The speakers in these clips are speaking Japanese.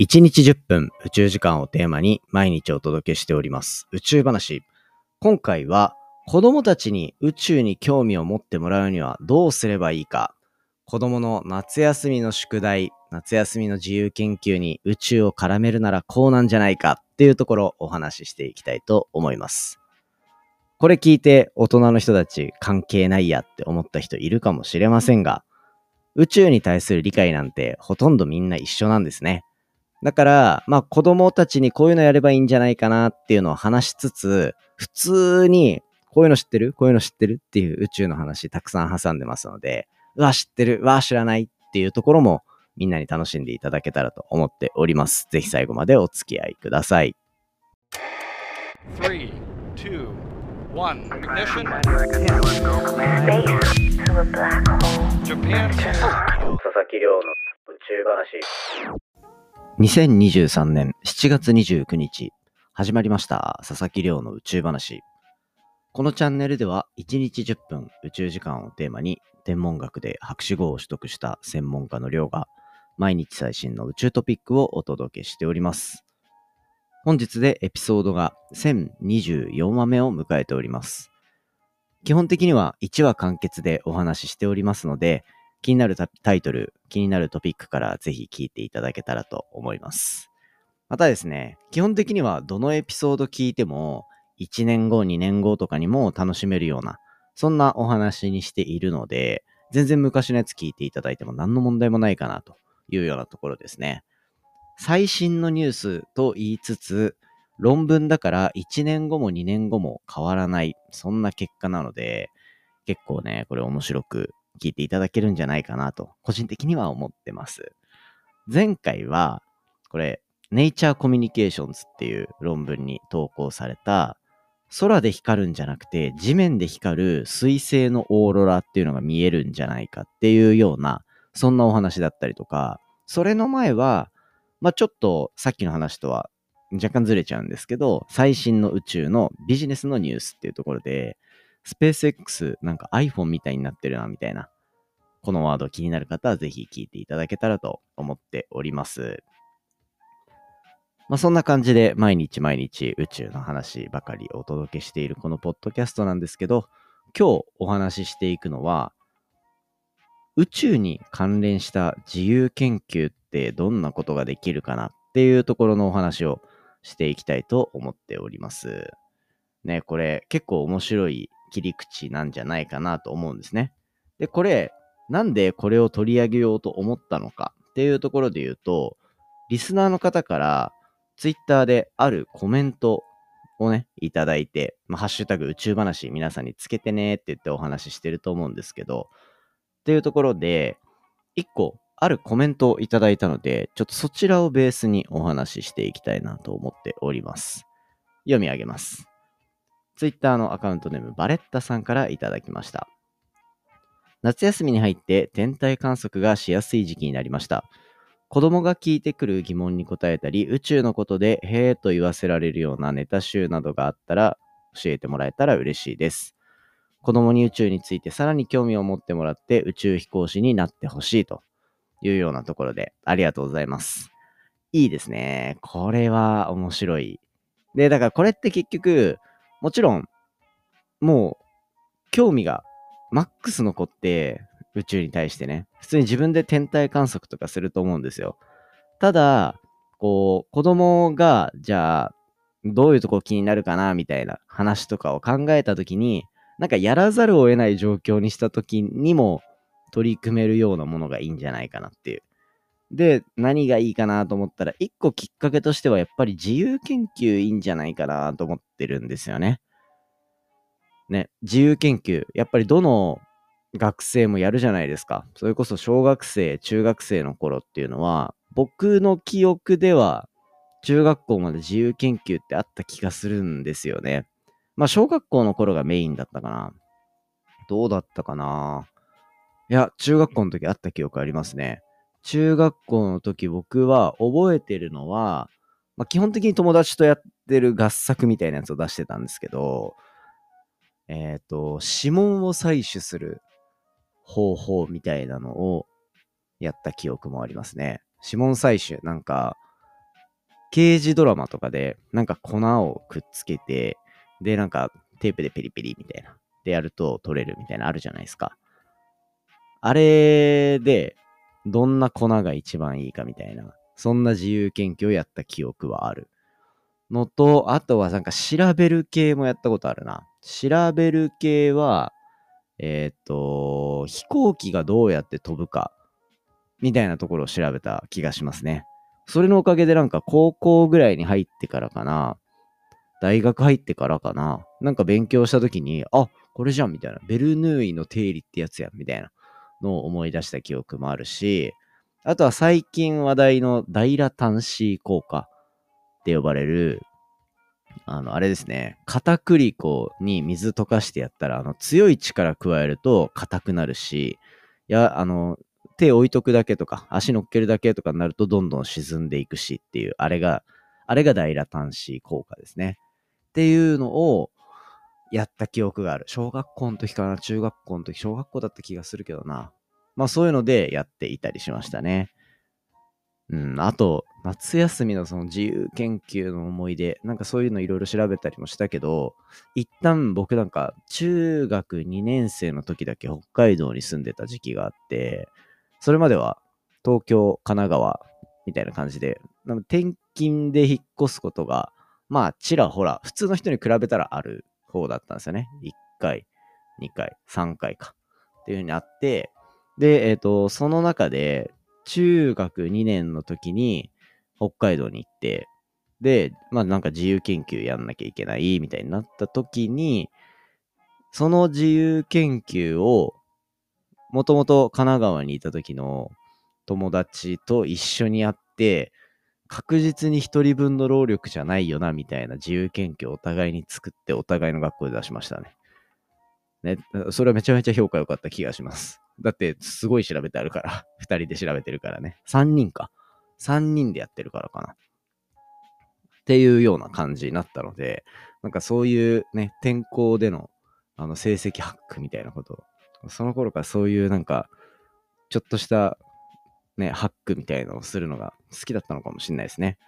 1日10分宇宙時間をテーマに毎日お届けしております宇宙話。今回は子供たちに宇宙に興味を持ってもらうにはどうすればいいか。子供の夏休みの宿題、夏休みの自由研究に宇宙を絡めるならこうなんじゃないかっていうところをお話ししていきたいと思います。これ聞いて大人の人たち関係ないやって思った人いるかもしれませんが、宇宙に対する理解なんてほとんどみんな一緒なんですね。だから、まあ子供たちにこういうのやればいいんじゃないかなっていうのを話しつつ、普通にこういうの知ってる？こういうの知ってる？っていう宇宙の話たくさん挟んでますので、うわ、知ってる、うわ、知らないっていうところもみんなに楽しんでいただけたらと思っております。ぜひ最後までお付き合いください。3, 2, 1, ignition. Japan. 佐々木亮の宇宙話。2023年7月29日、始まりました。佐々木亮の宇宙話。このチャンネルでは、1日10分宇宙時間をテーマに、天文学で博士号を取得した専門家の亮が、毎日最新の宇宙トピックをお届けしております。本日でエピソードが1024話目を迎えております。基本的には1話完結でお話ししておりますので、気になるタイトル、気になるトピックからぜひ聞いていただけたらと思います。またですね、基本的にはどのエピソード聞いても、1年後、2年後とかにも楽しめるような、そんなお話にしているので、全然昔のやつ聞いていただいても何の問題もないかなというようなところですね。最新のニュースと言いつつ、論文だから1年後も2年後も変わらない、そんな結果なので、結構ね、これ面白く聞いていただけるんじゃないかなと、個人的には思ってます。前回は、これ、Nature Communications っていう論文に投稿された、空で光るんじゃなくて、地面で光る水星のオーロラっていうのが見えるんじゃないかっていうような、そんなお話だったりとか、それの前は、まあ、ちょっとさっきの話とは若干ずれちゃうんですけど、最新の宇宙のビジネスのニュースっていうところで、スペース X なんか iPhone みたいになってるな、みたいな。このワード気になる方はぜひ聞いていただけたらと思っております。まあ、そんな感じで毎日毎日宇宙の話ばかりお届けしているこのポッドキャストなんですけど、今日お話ししていくのは、宇宙に関連した自由研究ってどんなことができるかなっていうところのお話をしていきたいと思っております。ね、これ結構面白い切り口なんじゃないかなと思うんですね。で、これ、なんでこれを取り上げようと思ったのかっていうところで言うと、リスナーの方からツイッターであるコメントをね、いただいて、まあ、ハッシュタグ宇宙話皆さんにつけてねって言ってお話ししてると思うんですけど、っていうところで、一個あるコメントをいただいたので、ちょっとそちらをベースにお話ししていきたいなと思っております。読み上げます。ツイッターのアカウントネームバレッタさんからいただきました。夏休みに入って天体観測がしやすい時期になりました。子供が聞いてくる疑問に答えたり、宇宙のことでへえと言わせられるようなネタ集などがあったら教えてもらえたら嬉しいです。子供に宇宙についてさらに興味を持ってもらって宇宙飛行士になってほしいというようなところでありがとうございます。いいですね。これは面白い。で、だからこれって結局、もちろん、もう、興味がマックス残って、宇宙に対してね、普通に自分で天体観測とかすると思うんですよ。ただ、こう、子供が、じゃあ、どういうとこ気になるかな、みたいな話とかを考えたときに、なんかやらざるを得ない状況にしたときにも取り組めるようなものがいいんじゃないかなっていう。で、何がいいかなと思ったら、一個きっかけとしてはやっぱり自由研究いいんじゃないかなと思ってるんですよね。ね、自由研究、やっぱりどの学生もやるじゃないですか。それこそ小学生、中学生の頃っていうのは、僕の記憶では中学校まで自由研究ってあった気がするんですよね。まあ小学校の頃がメインだったかな。どうだったかないや、中学校の時あった記憶ありますね。中学校の時僕は覚えてるのは、まあ、基本的に友達とやってる合作みたいなやつを出してたんですけど、えっ、ー、と、指紋を採取する方法みたいなのをやった記憶もありますね。指紋採取、なんか、刑事ドラマとかで、なんか粉をくっつけて、で、なんかテープでペリペリみたいな。でやると取れるみたいなあるじゃないですか。あれで、どんな粉が一番いいかみたいな、そんな自由研究をやった記憶はある。のと、あとはなんか調べる系もやったことあるな。調べる系は、えっ、と、飛行機がどうやって飛ぶか、みたいなところを調べた気がしますね。それのおかげでなんか高校ぐらいに入ってからかな、大学入ってからかな、なんか勉強した時に、あ、これじゃんみたいな。ベルヌーイの定理ってやつやんみたいなのを思い出した記憶もあるし、あとは最近話題の大ラ端子効果って呼ばれる、あの、あれですね。片栗粉に水溶かしてやったら、あの、強い力加えると硬くなるし、いや、あの、手置いとくだけとか、足乗っけるだけとかになるとどんどん沈んでいくしっていう、あれが、あれが大ラ端子効果ですね。っていうのをやった記憶がある。小学校の時かな、中学校の時、小学校だった気がするけどな。まあそういうのでやっていたりしましたね。うん、あと、夏休みのその自由研究の思い出、なんかそういうのいろいろ調べたりもしたけど、一旦僕なんか中学2年生の時だけ北海道に住んでた時期があって、それまでは東京、神奈川みたいな感じで、転勤で引っ越すことが、まあちらほら、普通の人に比べたらある方だったんですよね。1回、2回、3回か。っていう風にあって、で、えっ、ー、と、その中で、中学2年の時に北海道に行って、で、まあなんか自由研究やんなきゃいけないみたいになった時に、その自由研究を、もともと神奈川にいた時の友達と一緒にやって、確実に一人分の労力じゃないよな、みたいな自由研究をお互いに作って、お互いの学校で出しましたね。ね、それはめちゃめちゃ評価良かった気がします。だって、すごい調べてあるから。二人で調べてるからね。三人か。三人でやってるからかな。っていうような感じになったので、なんかそういうね、転校でのあの成績ハックみたいなこと、その頃からそういうなんか、ちょっとしたね、ハックみたいのをするのが好きだったのかもしれないですね。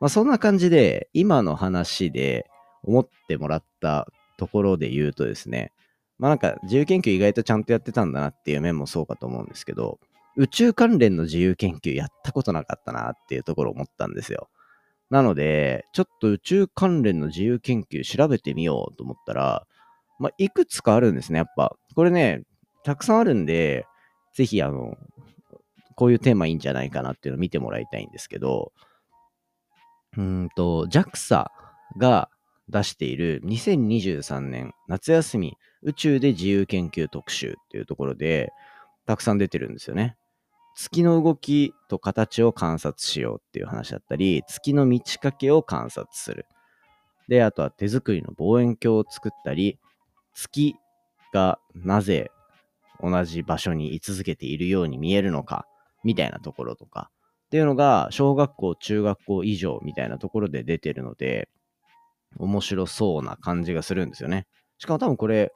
まあそんな感じで、今の話で思ってもらったところで言うとですね、まあなんか自由研究意外とちゃんとやってたんだなっていう面もそうかと思うんですけど、宇宙関連の自由研究やったことなかったなっていうところを思ったんですよ。なので、ちょっと宇宙関連の自由研究調べてみようと思ったら、まあ、いくつかあるんですね、やっぱ。これね、たくさんあるんで、ぜひ、あの、こういうテーマいいんじゃないかなっていうのを見てもらいたいんですけど、うんと、JAXA が出している2023年夏休み宇宙で自由研究特集っていうところでたくさん出てるんですよね。月の動きと形を観察しようっていう話だったり、月の満ち欠けを観察する。で、あとは手作りの望遠鏡を作ったり、月がなぜ同じ場所に居続けているように見えるのか、みたいなところとか、っていうのが小学校、中学校以上みたいなところで出てるので、面白そうな感じがするんですよね。しかも多分これ、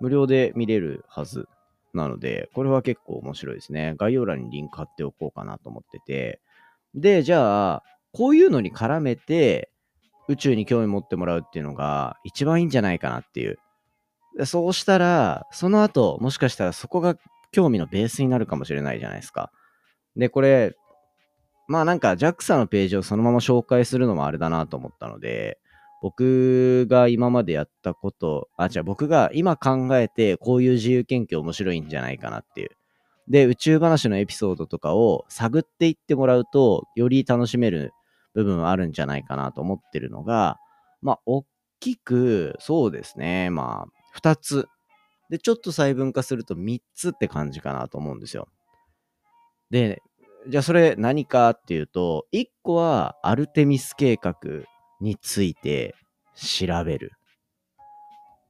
無料で見れるはずなので、これは結構面白いですね。概要欄にリンク貼っておこうかなと思ってて。で、じゃあ、こういうのに絡めて、宇宙に興味持ってもらうっていうのが一番いいんじゃないかなっていう。そうしたら、その後、もしかしたらそこが興味のベースになるかもしれないじゃないですか。で、これ、まあなんか JAXA のページをそのまま紹介するのもあれだなと思ったので、僕が今までやったこと、あ、じゃあ僕が今考えてこういう自由研究面白いんじゃないかなっていう。で、宇宙話のエピソードとかを探っていってもらうと、より楽しめる部分はあるんじゃないかなと思ってるのが、まあ、大きく、そうですね、まあ、二つ。で、ちょっと細分化すると三つって感じかなと思うんですよ。で、じゃあそれ何かっていうと、一個はアルテミス計画について調べる。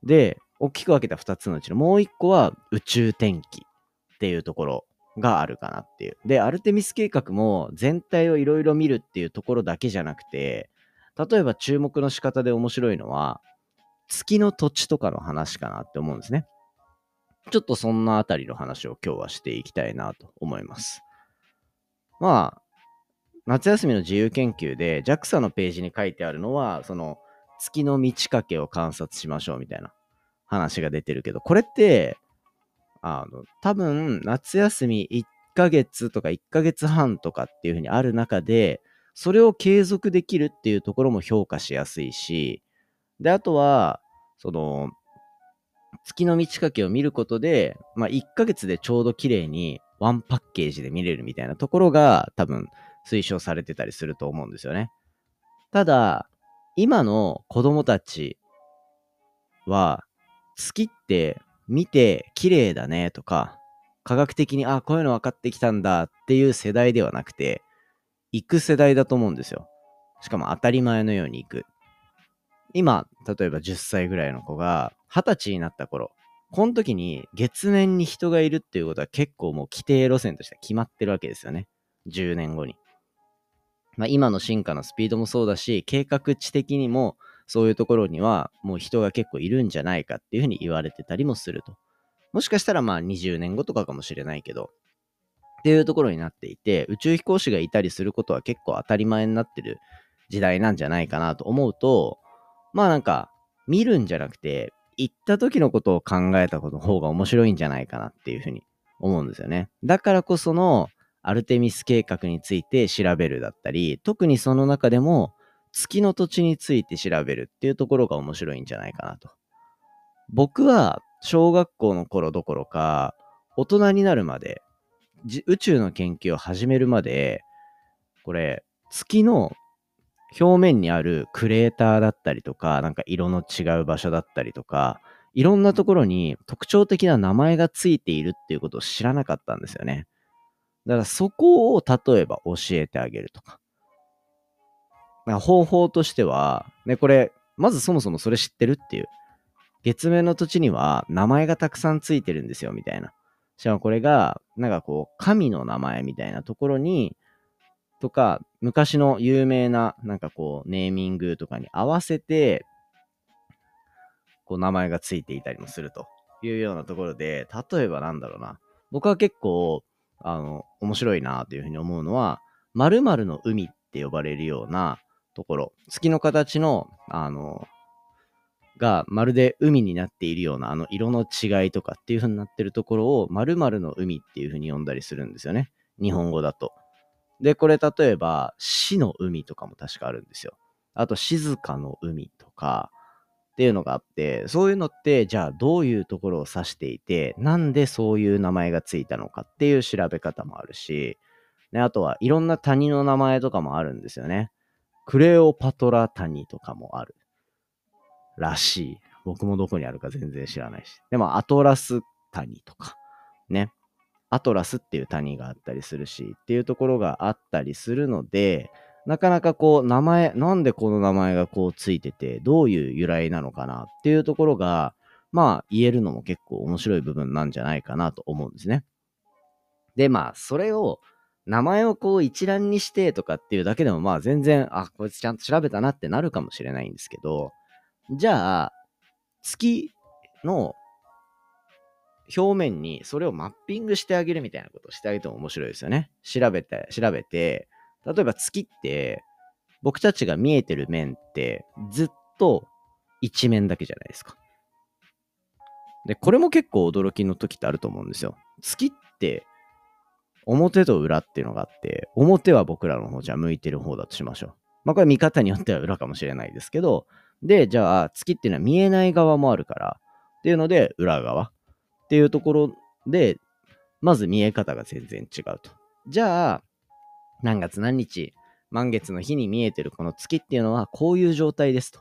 で、大きく分けた2つのうちのもう1個は宇宙天気っていうところがあるかなっていう。で、アルテミス計画も全体をいろいろ見るっていうところだけじゃなくて、例えば注目の仕方で面白いのは、月の土地とかの話かなって思うんですね。ちょっとそんなあたりの話を今日はしていきたいなと思います。まあ、夏休みの自由研究で JAXA のページに書いてあるのは、その月の満ち欠けを観察しましょうみたいな話が出てるけど、これって、あの、多分夏休み1ヶ月とか1ヶ月半とかっていう風にある中で、それを継続できるっていうところも評価しやすいし、で、あとは、その、月の満ち欠けを見ることで、まあ、1ヶ月でちょうど綺麗にワンパッケージで見れるみたいなところが多分推奨されてたりすると思うんですよね。ただ、今の子供たちは、月って見て綺麗だねとか、科学的に、あ、こういうの分かってきたんだっていう世代ではなくて、行く世代だと思うんですよ。しかも当たり前のように行く。今、例えば10歳ぐらいの子が20歳になった頃、この時に月面に人がいるっていうことは結構もう規定路線として決まってるわけですよね。10年後に。まあ、今の進化のスピードもそうだし、計画値的にもそういうところにはもう人が結構いるんじゃないかっていうふうに言われてたりもすると。もしかしたらまあ20年後とかかもしれないけど、っていうところになっていて、宇宙飛行士がいたりすることは結構当たり前になってる時代なんじゃないかなと思うと、まあなんか、見るんじゃなくて、行った時のことを考えたことの方が面白いんじゃないかなっていうふうに思うんですよね。だからこその、アルテミス計画について調べるだったり、特にその中でも、月の土地について調べるっていうところが面白いんじゃないかなと。僕は、小学校の頃どころか、大人になるまで、宇宙の研究を始めるまで、これ、月の表面にあるクレーターだったりとか、なんか色の違う場所だったりとか、いろんなところに特徴的な名前がついているっていうことを知らなかったんですよね。だからそこを例えば教えてあげるとか。か方法としては、ね、これ、まずそもそもそれ知ってるっていう。月面の土地には名前がたくさんついてるんですよ、みたいな。しかもこれが、なんかこう、神の名前みたいなところに、とか、昔の有名な、なんかこう、ネーミングとかに合わせて、こう、名前がついていたりもするというようなところで、例えばなんだろうな。僕は結構、あの、面白いなというふうに思うのは、〇〇の海って呼ばれるようなところ、月の形の、あの、がまるで海になっているようなあの色の違いとかっていう風になってるところを〇〇の海っていう風に呼んだりするんですよね。日本語だと。で、これ例えば、死の海とかも確かあるんですよ。あと、静かの海とか、っていうのがあって、そういうのって、じゃあどういうところを指していて、なんでそういう名前がついたのかっていう調べ方もあるし、ね、あとはいろんな谷の名前とかもあるんですよね。クレオパトラ谷とかもある。らしい。僕もどこにあるか全然知らないし。でも、アトラス谷とか、ね。アトラスっていう谷があったりするし、っていうところがあったりするので、なかなかこう、名前、なんでこの名前がこうついてて、どういう由来なのかなっていうところが、まあ言えるのも結構面白い部分なんじゃないかなと思うんですね。で、まあそれを、名前をこう一覧にしてとかっていうだけでもまあ全然、あ、こいつちゃんと調べたなってなるかもしれないんですけど、じゃあ、月の表面にそれをマッピングしてあげるみたいなことをしてあげても面白いですよね。調べて、調べて、例えば月って、僕たちが見えてる面ってずっと一面だけじゃないですか。で、これも結構驚きの時ってあると思うんですよ。月って表と裏っていうのがあって、表は僕らの方じゃ向いてる方だとしましょう。まあこれ見方によっては裏かもしれないですけど、で、じゃあ月っていうのは見えない側もあるから、っていうので裏側。っていうところで、まず見え方が全然違うと。じゃあ、何月何日、満月の日に見えてるこの月っていうのはこういう状態ですと。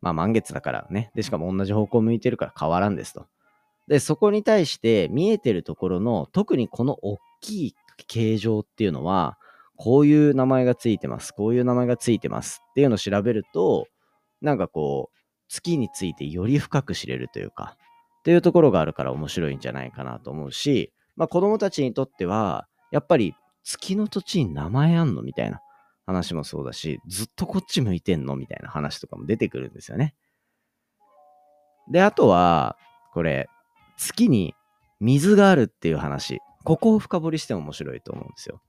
まあ満月だからね。で、しかも同じ方向向いてるから変わらんですと。で、そこに対して見えてるところの特にこの大きい形状っていうのは、こういう名前がついてます。こういう名前がついてますっていうのを調べると、なんかこう、月についてより深く知れるというか、っていうところがあるから面白いんじゃないかなと思うし、まあ子供たちにとっては、やっぱり月の土地に名前あんの？みたいな話もそうだし、ずっとこっち向いてんの？みたいな話とかも出てくるんですよね。で、あとは、これ、月に水があるっていう話。ここを深掘りしても面白いと思うんですよ。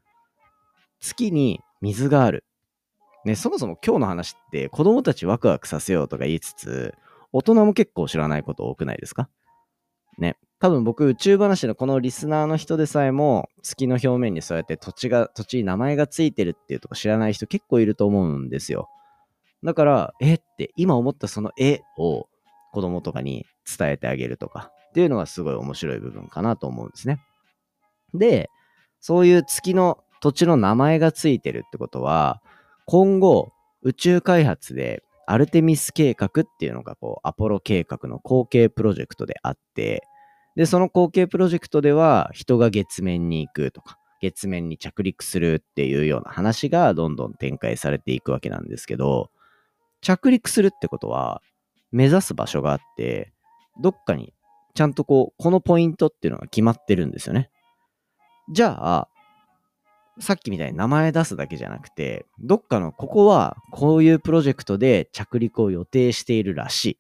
月に水がある。ね、そもそも今日の話って子供たちワクワクさせようとか言いつつ、大人も結構知らないこと多くないですか？ね。多分僕、宇宙話のこのリスナーの人でさえも、月の表面にそうやって土地が、土地に名前がついてるっていうとこ知らない人結構いると思うんですよ。だから、え？って今思ったその絵を子供とかに伝えてあげるとかっていうのがすごい面白い部分かなと思うんですね。で、そういう月の土地の名前がついてるってことは、今後宇宙開発でアルテミス計画っていうのがこうアポロ計画の後継プロジェクトであって、で、その後継プロジェクトでは人が月面に行くとか、月面に着陸するっていうような話がどんどん展開されていくわけなんですけど、着陸するってことは目指す場所があって、どっかにちゃんとこう、このポイントっていうのが決まってるんですよね。じゃあ、さっきみたいに名前出すだけじゃなくて、どっかのここはこういうプロジェクトで着陸を予定しているらしい。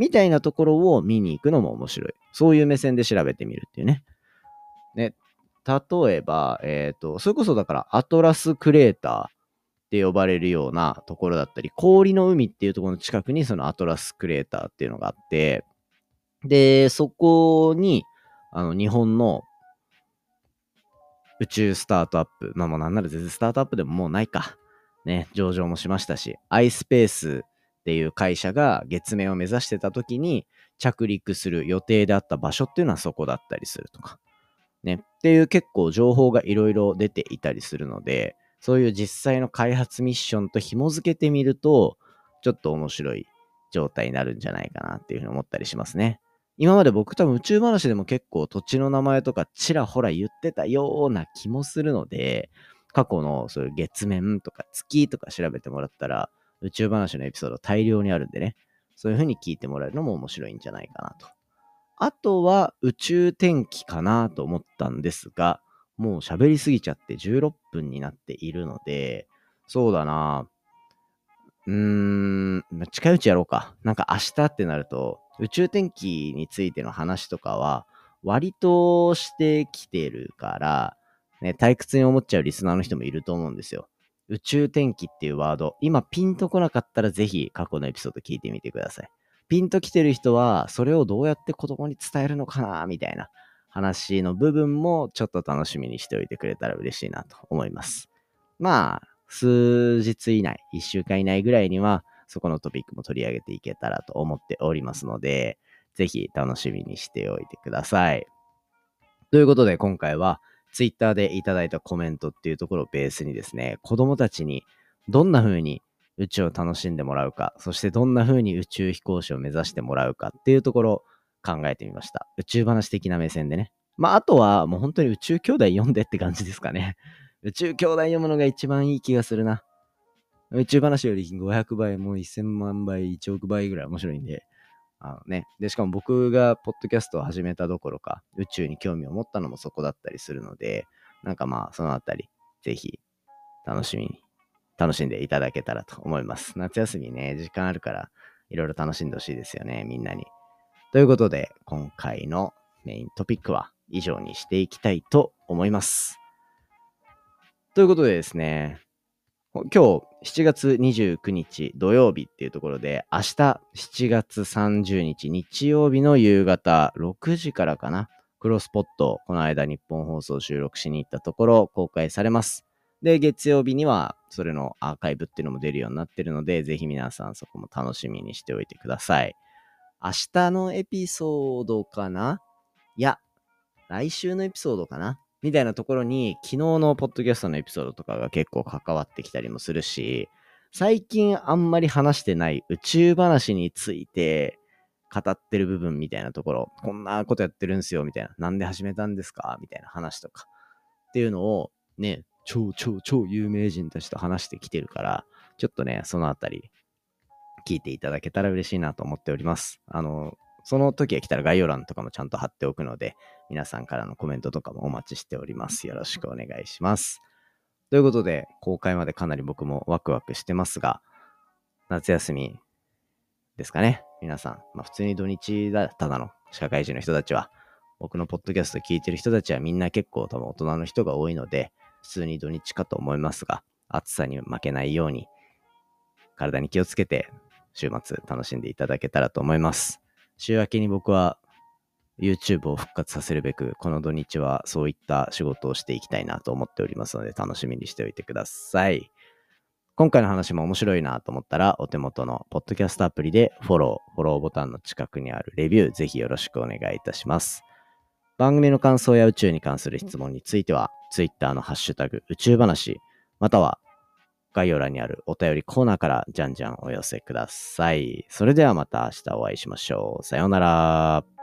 みたいなところを見に行くのも面白い。そういう目線で調べてみるっていうね。ね、例えば、えっ、ー、と、それこそだからアトラスクレーターって呼ばれるようなところだったり、氷の海っていうところの近くにそのアトラスクレーターっていうのがあって、で、そこに、あの、日本の宇宙スタートアップ、まあもうなんなら全然スタートアップでももうないか。ね、上場もしましたし、iSpace っていう会社が月面を目指してた時に着陸する予定であった場所っていうのはそこだったりするとか。ね。っていう結構情報がいろいろ出ていたりするので、そういう実際の開発ミッションと紐付けてみると、ちょっと面白い状態になるんじゃないかなっていうふうに思ったりしますね。今まで僕多分宇宙話でも結構土地の名前とかちらほら言ってたような気もするので、過去のそういう月面とか月とか調べてもらったら、宇宙話のエピソード大量にあるんでね、そういう風に聞いてもらえるのも面白いんじゃないかなと。あとは宇宙天気かなと思ったんですが、もう喋りすぎちゃって16分になっているので、そうだなうーん、近いうちやろうか。なんか明日ってなると、宇宙天気についての話とかは、割としてきてるから、ね、退屈に思っちゃうリスナーの人もいると思うんですよ。宇宙天気っていうワード、今ピンとこなかったらぜひ過去のエピソード聞いてみてください。ピンと来てる人は、それをどうやって子供に伝えるのかな、みたいな話の部分もちょっと楽しみにしておいてくれたら嬉しいなと思います。まあ、数日以内、1週間以内ぐらいには、そこのトピックも取り上げていけたらと思っておりますので、ぜひ楽しみにしておいてください。ということで、今回は、ツイッターでいただいたコメントっていうところをベースにですね、子供たちにどんな風に宇宙を楽しんでもらうか、そしてどんな風に宇宙飛行士を目指してもらうかっていうところを考えてみました。宇宙話的な目線でね。まあ、あとはもう本当に宇宙兄弟読んでって感じですかね。宇宙兄弟読むのが一番いい気がするな。宇宙話より500倍、もう1000万倍、1億倍ぐらい面白いんで、あのね。で、しかも僕がポッドキャストを始めたどころか、宇宙に興味を持ったのもそこだったりするので、なんかまあ、そのあたり、ぜひ、楽しみに、楽しんでいただけたらと思います。夏休みね、時間あるから、いろいろ楽しんでほしいですよね、みんなに。ということで、今回のメイントピックは以上にしていきたいと思います。ということでですね、今日7月29日土曜日っていうところで、明日7月30日日曜日の夕方6時からかな、クロスポット、この間日本放送収録しに行ったところ公開されます。で、月曜日にはそれのアーカイブっていうのも出るようになってるので、ぜひ皆さんそこも楽しみにしておいてください。明日のエピソードかな？いや、来週のエピソードかな？みたいなところに、昨日のポッドキャストのエピソードとかが結構関わってきたりもするし、最近あんまり話してない宇宙話について語ってる部分みたいなところ、こんなことやってるんすよ、みたいな。なんで始めたんですか？みたいな話とか。っていうのを、ね、超超超有名人たちと話してきてるから、ちょっとね、そのあたり、聞いていただけたら嬉しいなと思っております。あの、その時が来たら概要欄とかもちゃんと貼っておくので、皆さんからのコメントとかもお待ちしております。よろしくお願いします。ということで、公開までかなり僕もワクワクしてますが、夏休みですかね。皆さん、まあ普通に土日だ、ただの社会人の人たちは、僕のポッドキャスト聞いてる人たちはみんな結構多分大人の人が多いので、普通に土日かと思いますが、暑さに負けないように、体に気をつけて、週末楽しんでいただけたらと思います。週明けに僕は YouTube を復活させるべく、この土日はそういった仕事をしていきたいなと思っておりますので、楽しみにしておいてください。今回の話も面白いなと思ったら、お手元のポッドキャストアプリでフォロー、フォローボタンの近くにあるレビュー、ぜひよろしくお願いいたします。番組の感想や宇宙に関する質問については、Twitter のハッシュタグ宇宙話、または概要欄にあるお便りコーナーからじゃんじゃんお寄せください。それではまた明日お会いしましょう。さようなら。